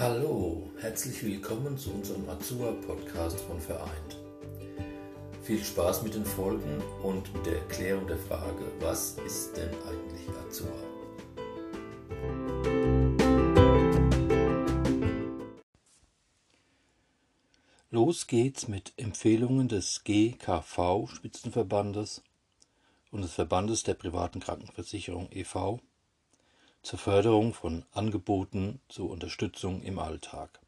Hallo, herzlich willkommen zu unserem Azua-Podcast von Vereint. Viel Spaß mit den Folgen und mit der Erklärung der Frage, was ist denn eigentlich Azua? Los geht's mit Empfehlungen des GKV Spitzenverbandes und des Verbandes der privaten Krankenversicherung e.V zur Förderung von Angeboten zur Unterstützung im Alltag.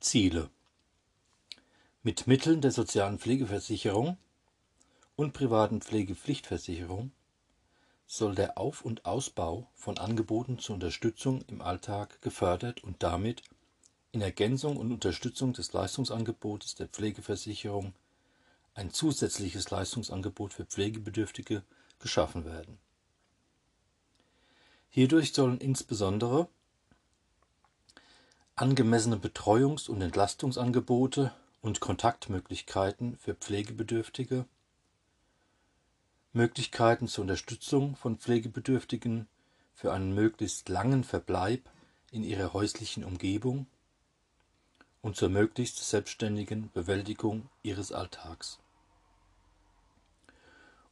Ziele Mit Mitteln der sozialen Pflegeversicherung und privaten Pflegepflichtversicherung soll der Auf- und Ausbau von Angeboten zur Unterstützung im Alltag gefördert und damit in Ergänzung und Unterstützung des Leistungsangebotes der Pflegeversicherung ein zusätzliches Leistungsangebot für Pflegebedürftige geschaffen werden. Hierdurch sollen insbesondere angemessene Betreuungs- und Entlastungsangebote und Kontaktmöglichkeiten für Pflegebedürftige, Möglichkeiten zur Unterstützung von Pflegebedürftigen für einen möglichst langen Verbleib in ihrer häuslichen Umgebung und zur möglichst selbstständigen Bewältigung ihres Alltags.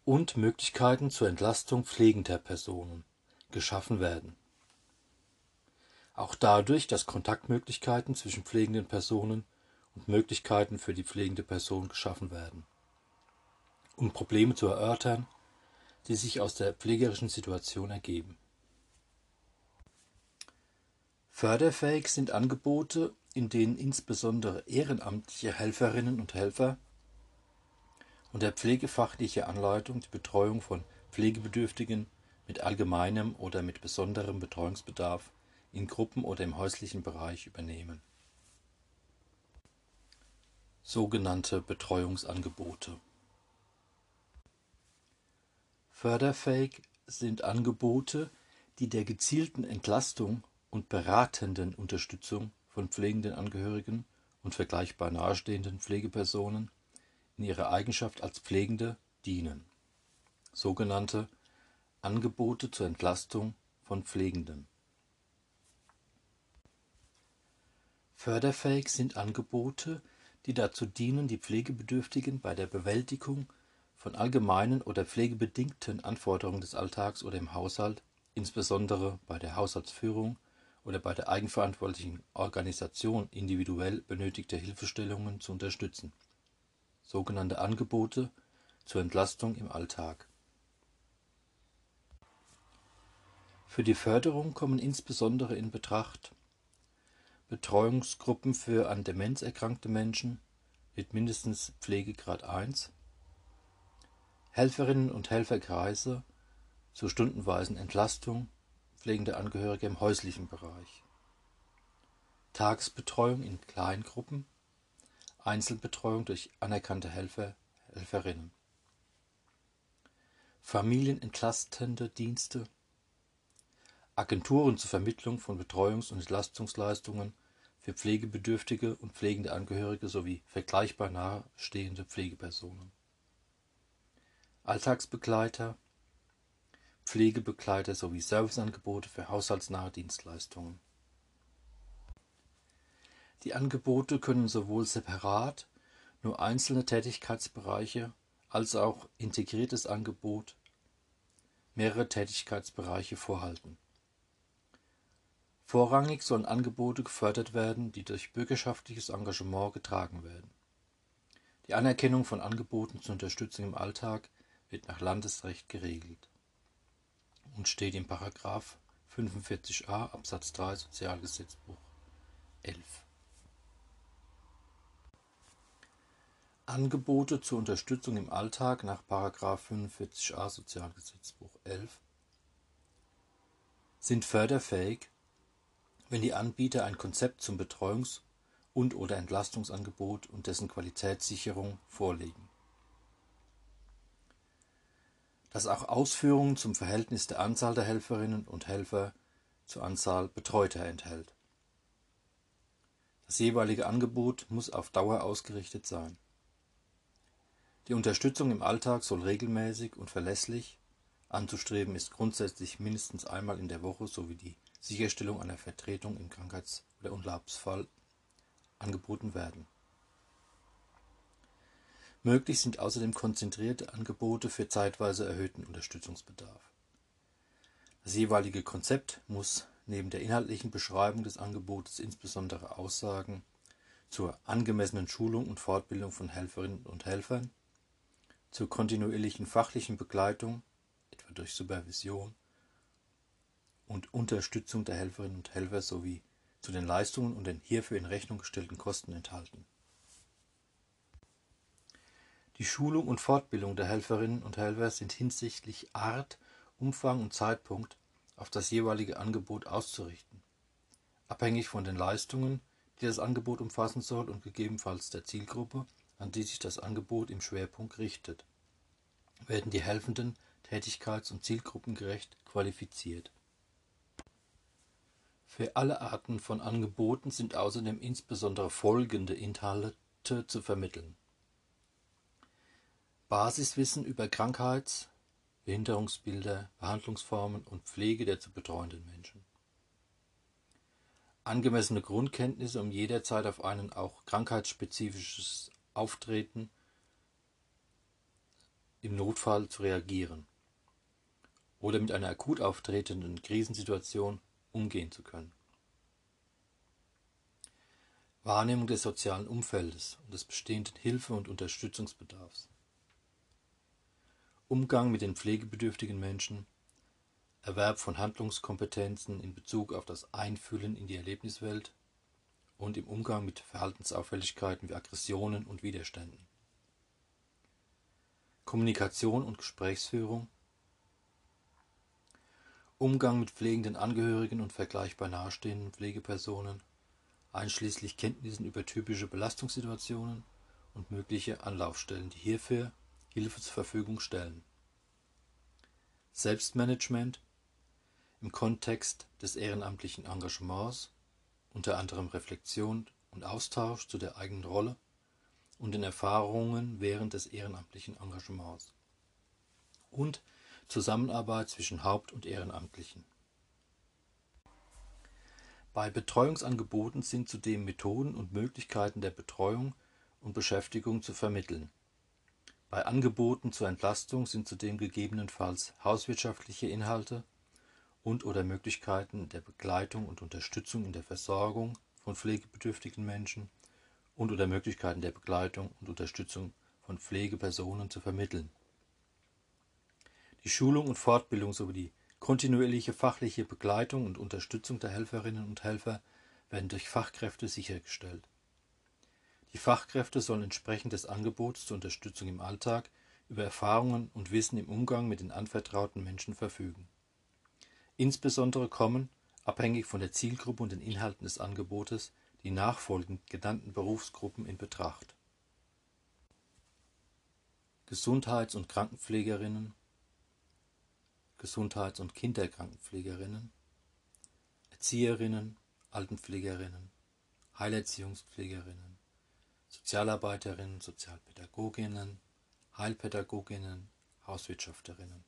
Und Möglichkeiten zur Entlastung pflegender Personen geschaffen werden. Auch dadurch, dass Kontaktmöglichkeiten zwischen pflegenden Personen und Möglichkeiten für die pflegende Person geschaffen werden, um Probleme zu erörtern, die sich aus der pflegerischen Situation ergeben. Förderfähig sind Angebote, in denen insbesondere ehrenamtliche Helferinnen und Helfer und der pflegefachliche Anleitung die Betreuung von Pflegebedürftigen mit allgemeinem oder mit besonderem Betreuungsbedarf in Gruppen oder im häuslichen Bereich übernehmen. Sogenannte Betreuungsangebote Förderfähig sind Angebote, die der gezielten Entlastung und beratenden Unterstützung von pflegenden Angehörigen und vergleichbar nahestehenden Pflegepersonen in ihrer Eigenschaft als Pflegende dienen. Sogenannte Angebote zur Entlastung von Pflegenden. Förderfähig sind Angebote, die dazu dienen, die Pflegebedürftigen bei der Bewältigung von allgemeinen oder pflegebedingten Anforderungen des Alltags oder im Haushalt, insbesondere bei der Haushaltsführung oder bei der eigenverantwortlichen Organisation individuell benötigter Hilfestellungen zu unterstützen. Sogenannte Angebote zur Entlastung im Alltag. Für die Förderung kommen insbesondere in Betracht Betreuungsgruppen für an Demenz erkrankte Menschen mit mindestens Pflegegrad 1, Helferinnen und Helferkreise zur stundenweisen Entlastung pflegender Angehörige im häuslichen Bereich, Tagesbetreuung in Kleingruppen, Einzelbetreuung durch anerkannte Helfer, Helferinnen, familienentlastende Dienste Agenturen zur Vermittlung von Betreuungs- und Entlastungsleistungen für pflegebedürftige und pflegende Angehörige sowie vergleichbar nahestehende Pflegepersonen. Alltagsbegleiter, Pflegebegleiter sowie Serviceangebote für haushaltsnahe Dienstleistungen. Die Angebote können sowohl separat nur einzelne Tätigkeitsbereiche als auch integriertes Angebot mehrere Tätigkeitsbereiche vorhalten Vorrangig sollen Angebote gefördert werden, die durch bürgerschaftliches Engagement getragen werden. Die Anerkennung von Angeboten zur Unterstützung im Alltag wird nach Landesrecht geregelt und steht im § 45a Absatz 3 Sozialgesetzbuch 11. Angebote zur Unterstützung im Alltag nach § 45a Sozialgesetzbuch 11 sind förderfähig wenn die Anbieter ein Konzept zum Betreuungs- und/oder Entlastungsangebot und dessen Qualitätssicherung vorlegen. Dass auch Ausführungen zum Verhältnis der Anzahl der Helferinnen und Helfer zur Anzahl Betreuter enthält. Das jeweilige Angebot muss auf Dauer ausgerichtet sein. Die Unterstützung im Alltag soll regelmäßig und verlässlich, anzustreben ist grundsätzlich mindestens einmal in der Woche sowie die Sicherstellung einer Vertretung im Krankheits- oder Urlaubsfall angeboten werden. Möglich sind außerdem konzentrierte Angebote für zeitweise erhöhten Unterstützungsbedarf. Das jeweilige Konzept muss neben der inhaltlichen Beschreibung des Angebotes insbesondere Aussagen zur angemessenen Schulung und Fortbildung von Helferinnen und Helfern, zur kontinuierlichen fachlichen Begleitung, etwa durch Supervision und Unterstützung der Helferinnen und Helfer sowie zu den Leistungen und den hierfür in Rechnung gestellten Kosten enthalten. Die Schulung und Fortbildung der Helferinnen und Helfer sind hinsichtlich Art, Umfang und Zeitpunkt auf das jeweilige Angebot auszurichten, abhängig von den Leistungen, die das Angebot umfassen soll und gegebenenfalls der Zielgruppe, an die sich das Angebot im Schwerpunkt richtet, werden die Helfenden tätigkeits- und zielgruppengerecht qualifiziert. Für alle Arten von Angeboten sind außerdem insbesondere folgende Inhalte zu vermitteln. Basiswissen über Krankheits-, Behinderungsbilder, Behandlungsformen und Pflege der zu betreuenden Menschen. Angemessene Grundkenntnisse, um jederzeit auf ein auch krankheitsspezifisches Auftreten im Notfall zu reagieren oder mit einer akut auftretenden Krisensituation umgehen zu können. Wahrnehmung des sozialen Umfeldes und des bestehenden Hilfe- und Unterstützungsbedarfs. Umgang mit den pflegebedürftigen Menschen, Erwerb von Handlungskompetenzen in Bezug auf das Einfühlen in die Erlebniswelt und im Umgang mit Verhaltensauffälligkeiten wie Aggressionen und Widerständen. Kommunikation und Gesprächsführung, Umgang mit pflegenden Angehörigen und vergleichbar nahestehenden Pflegepersonen, einschließlich Kenntnissen über typische Belastungssituationen und mögliche Anlaufstellen, die hierfür Hilfe zur Verfügung stellen. Selbstmanagement im Kontext des ehrenamtlichen Engagements, unter anderem Reflexion und Austausch zu der eigenen Rolle und den Erfahrungen während des ehrenamtlichen Engagements und Zusammenarbeit zwischen Haupt- und Ehrenamtlichen. Bei Betreuungsangeboten sind zudem Methoden und Möglichkeiten der Betreuung und Beschäftigung zu vermitteln bei Angeboten zur Entlastung sind zudem gegebenenfalls hauswirtschaftliche Inhalte und/oder Möglichkeiten der Begleitung und Unterstützung in der Versorgung von pflegebedürftigen Menschen und/oder Möglichkeiten der Begleitung und Unterstützung von Pflegepersonen zu vermitteln. Die Schulung und Fortbildung sowie die kontinuierliche fachliche Begleitung und Unterstützung der Helferinnen und Helfer werden durch Fachkräfte sichergestellt die Fachkräfte sollen entsprechend des Angebots zur Unterstützung im Alltag über Erfahrungen und Wissen im Umgang mit den anvertrauten Menschen verfügen. Insbesondere kommen, abhängig von der Zielgruppe und den Inhalten des Angebotes, die nachfolgend genannten Berufsgruppen in Betracht. Gesundheits- und Krankenpflegerinnen, Gesundheits- und Kinderkrankenpflegerinnen, Erzieherinnen, Altenpflegerinnen, Heilerziehungspflegerinnen, Sozialarbeiterinnen, Sozialpädagoginnen, Heilpädagoginnen, Hauswirtschafterinnen.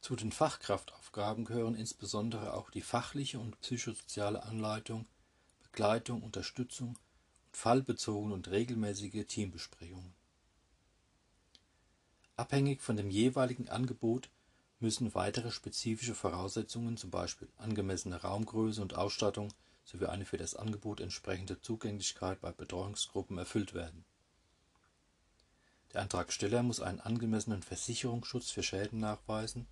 Zu den Fachkraftaufgaben gehören insbesondere auch die fachliche und psychosoziale Anleitung, Begleitung, Unterstützung und fallbezogene und regelmäßige Teambesprechungen. Abhängig von dem jeweiligen Angebot müssen weitere spezifische Voraussetzungen, zum Beispiel angemessene Raumgröße und Ausstattung, sowie eine für das Angebot entsprechende Zugänglichkeit bei Betreuungsgruppen erfüllt werden. Der Antragsteller muss einen angemessenen Versicherungsschutz für Schäden nachweisen,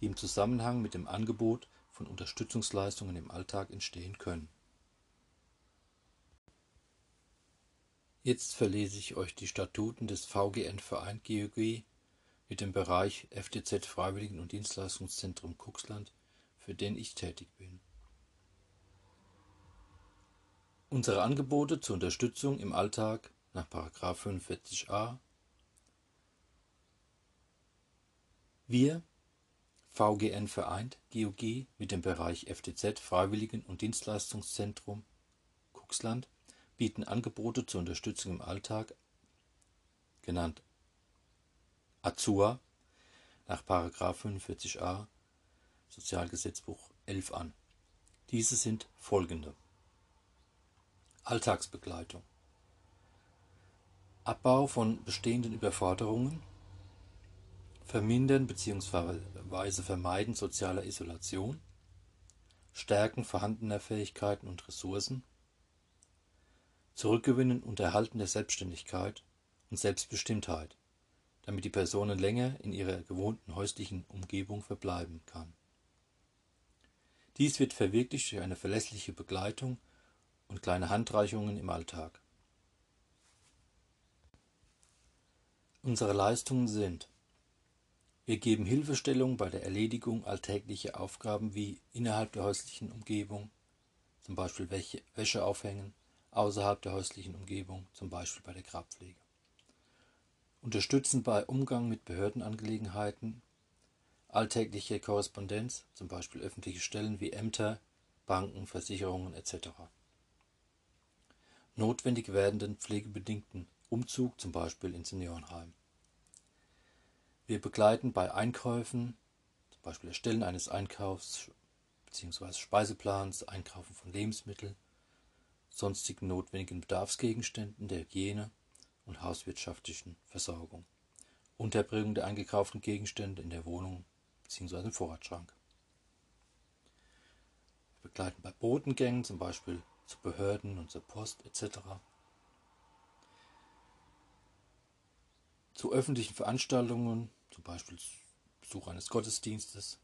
die im Zusammenhang mit dem Angebot von Unterstützungsleistungen im Alltag entstehen können. Jetzt verlese ich euch die Statuten des VGN Verein GOG mit dem Bereich FTZ Freiwilligen- und Dienstleistungszentrum Cuxland, für den ich tätig bin. Unsere Angebote zur Unterstützung im Alltag nach 45a Wir, VGN vereint, GOG mit dem Bereich FTZ Freiwilligen- und Dienstleistungszentrum Cuxland, bieten Angebote zur Unterstützung im Alltag, genannt AZUA nach 45a, Sozialgesetzbuch 11 an. Diese sind folgende. Alltagsbegleitung. Abbau von bestehenden Überforderungen, Vermindern bzw. Vermeiden sozialer Isolation, Stärken vorhandener Fähigkeiten und Ressourcen, Zurückgewinnen und Erhalten der Selbstständigkeit und Selbstbestimmtheit, damit die Person länger in ihrer gewohnten häuslichen Umgebung verbleiben kann. Dies wird verwirklicht durch eine verlässliche Begleitung und kleine Handreichungen im Alltag. Unsere Leistungen sind wir geben Hilfestellung bei der Erledigung alltäglicher Aufgaben wie innerhalb der häuslichen Umgebung, zum Beispiel Wäsche aufhängen, außerhalb der häuslichen Umgebung, zum Beispiel bei der Grabpflege. Unterstützen bei Umgang mit Behördenangelegenheiten, alltägliche Korrespondenz, zum Beispiel öffentliche Stellen wie Ämter, Banken, Versicherungen etc. Notwendig werdenden pflegebedingten Umzug, zum Beispiel in Seniorenheim. Wir begleiten bei Einkäufen, zum Beispiel Erstellen eines Einkaufs bzw. Speiseplans, Einkaufen von Lebensmitteln, sonstigen notwendigen Bedarfsgegenständen der Hygiene und hauswirtschaftlichen Versorgung, Unterbringung der eingekauften Gegenstände in der Wohnung bzw. im Vorratsschrank. Wir begleiten bei Botengängen, zum Beispiel zu Behörden und zur Post etc. Zu öffentlichen Veranstaltungen zum Beispiel Besuch eines Gottesdienstes,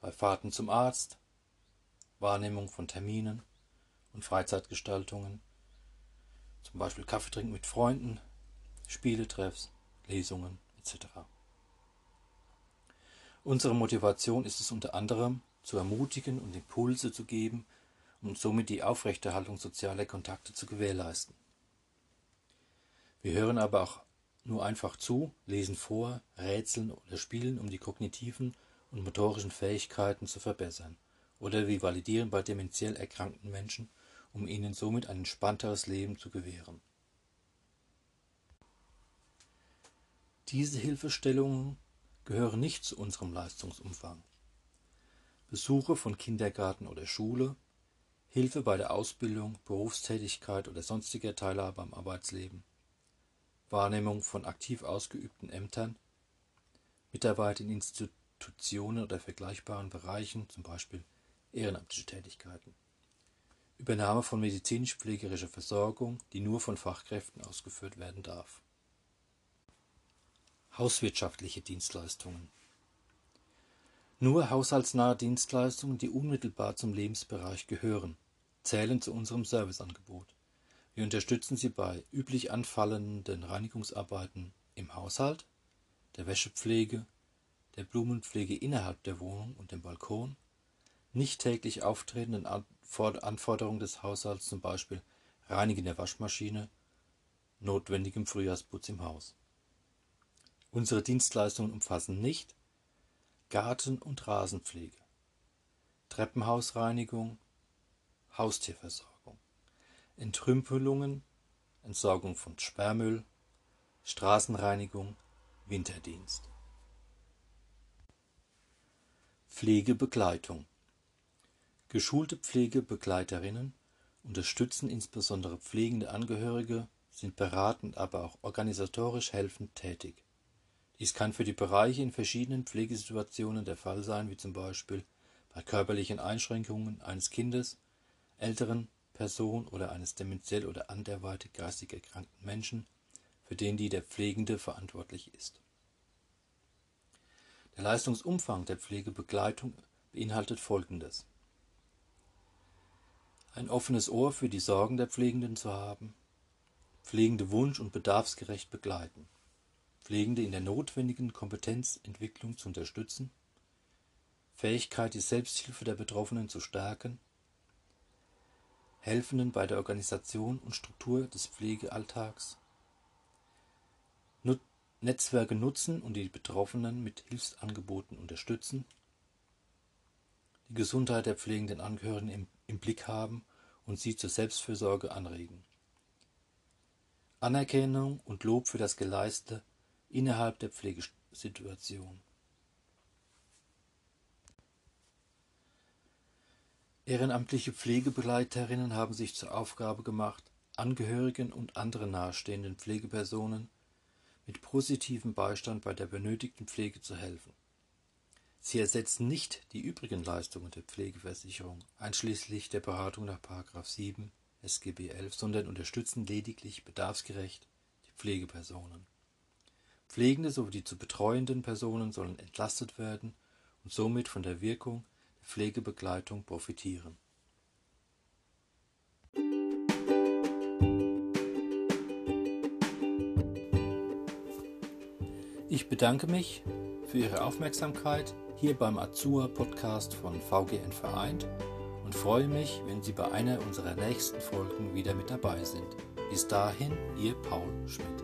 bei Fahrten zum Arzt, Wahrnehmung von Terminen und Freizeitgestaltungen, zum Beispiel Kaffee trinken mit Freunden, Spieletreffs, Lesungen etc. Unsere Motivation ist es unter anderem, zu ermutigen und Impulse zu geben und somit die Aufrechterhaltung sozialer Kontakte zu gewährleisten. Wir hören aber auch nur einfach zu, lesen vor, rätseln oder spielen, um die kognitiven und motorischen Fähigkeiten zu verbessern. Oder wir validieren bei dementiell erkrankten Menschen, um ihnen somit ein entspannteres Leben zu gewähren. Diese Hilfestellungen gehören nicht zu unserem Leistungsumfang. Besuche von Kindergarten oder Schule, Hilfe bei der Ausbildung, Berufstätigkeit oder sonstiger Teilhabe am Arbeitsleben, Wahrnehmung von aktiv ausgeübten Ämtern, Mitarbeit in Institutionen oder vergleichbaren Bereichen, zum Beispiel ehrenamtliche Tätigkeiten, Übernahme von medizinisch-pflegerischer Versorgung, die nur von Fachkräften ausgeführt werden darf. Hauswirtschaftliche Dienstleistungen Nur haushaltsnahe Dienstleistungen, die unmittelbar zum Lebensbereich gehören, zählen zu unserem Serviceangebot. Wir unterstützen sie bei üblich anfallenden Reinigungsarbeiten im Haushalt, der Wäschepflege, der Blumenpflege innerhalb der Wohnung und dem Balkon, nicht täglich auftretenden Anforderungen des Haushalts, zum Beispiel Reinigen der Waschmaschine, notwendigem Frühjahrsputz im Haus. Unsere Dienstleistungen umfassen nicht Garten- und Rasenpflege, Treppenhausreinigung, Haustierversorgung. Entrümpelungen, Entsorgung von Sperrmüll, Straßenreinigung, Winterdienst. Pflegebegleitung Geschulte Pflegebegleiterinnen unterstützen insbesondere pflegende Angehörige, sind beratend, aber auch organisatorisch helfend tätig. Dies kann für die Bereiche in verschiedenen Pflegesituationen der Fall sein, wie zum Beispiel bei körperlichen Einschränkungen eines Kindes, älteren Person oder eines dementiell oder anderweitig geistig erkrankten Menschen, für den die der Pflegende verantwortlich ist. Der Leistungsumfang der Pflegebegleitung beinhaltet Folgendes. Ein offenes Ohr für die Sorgen der Pflegenden zu haben, Pflegende wunsch- und bedarfsgerecht begleiten, Pflegende in der notwendigen Kompetenzentwicklung zu unterstützen, Fähigkeit, die Selbsthilfe der Betroffenen zu stärken Helfenden bei der Organisation und Struktur des Pflegealltags, Netzwerke nutzen und die Betroffenen mit Hilfsangeboten unterstützen, die Gesundheit der pflegenden Angehörigen im, im Blick haben und sie zur Selbstfürsorge anregen. Anerkennung und Lob für das Geleiste innerhalb der Pflegesituation. Ehrenamtliche Pflegebegleiterinnen haben sich zur Aufgabe gemacht, Angehörigen und anderen nahestehenden Pflegepersonen mit positivem Beistand bei der benötigten Pflege zu helfen. Sie ersetzen nicht die übrigen Leistungen der Pflegeversicherung, einschließlich der Beratung nach 7 SGB 11, sondern unterstützen lediglich bedarfsgerecht die Pflegepersonen. Pflegende sowie die zu betreuenden Personen sollen entlastet werden und somit von der Wirkung der Pflegebegleitung profitieren. Ich bedanke mich für Ihre Aufmerksamkeit hier beim Azua Podcast von VGN Vereint und freue mich, wenn Sie bei einer unserer nächsten Folgen wieder mit dabei sind. Bis dahin, Ihr Paul Schmidt.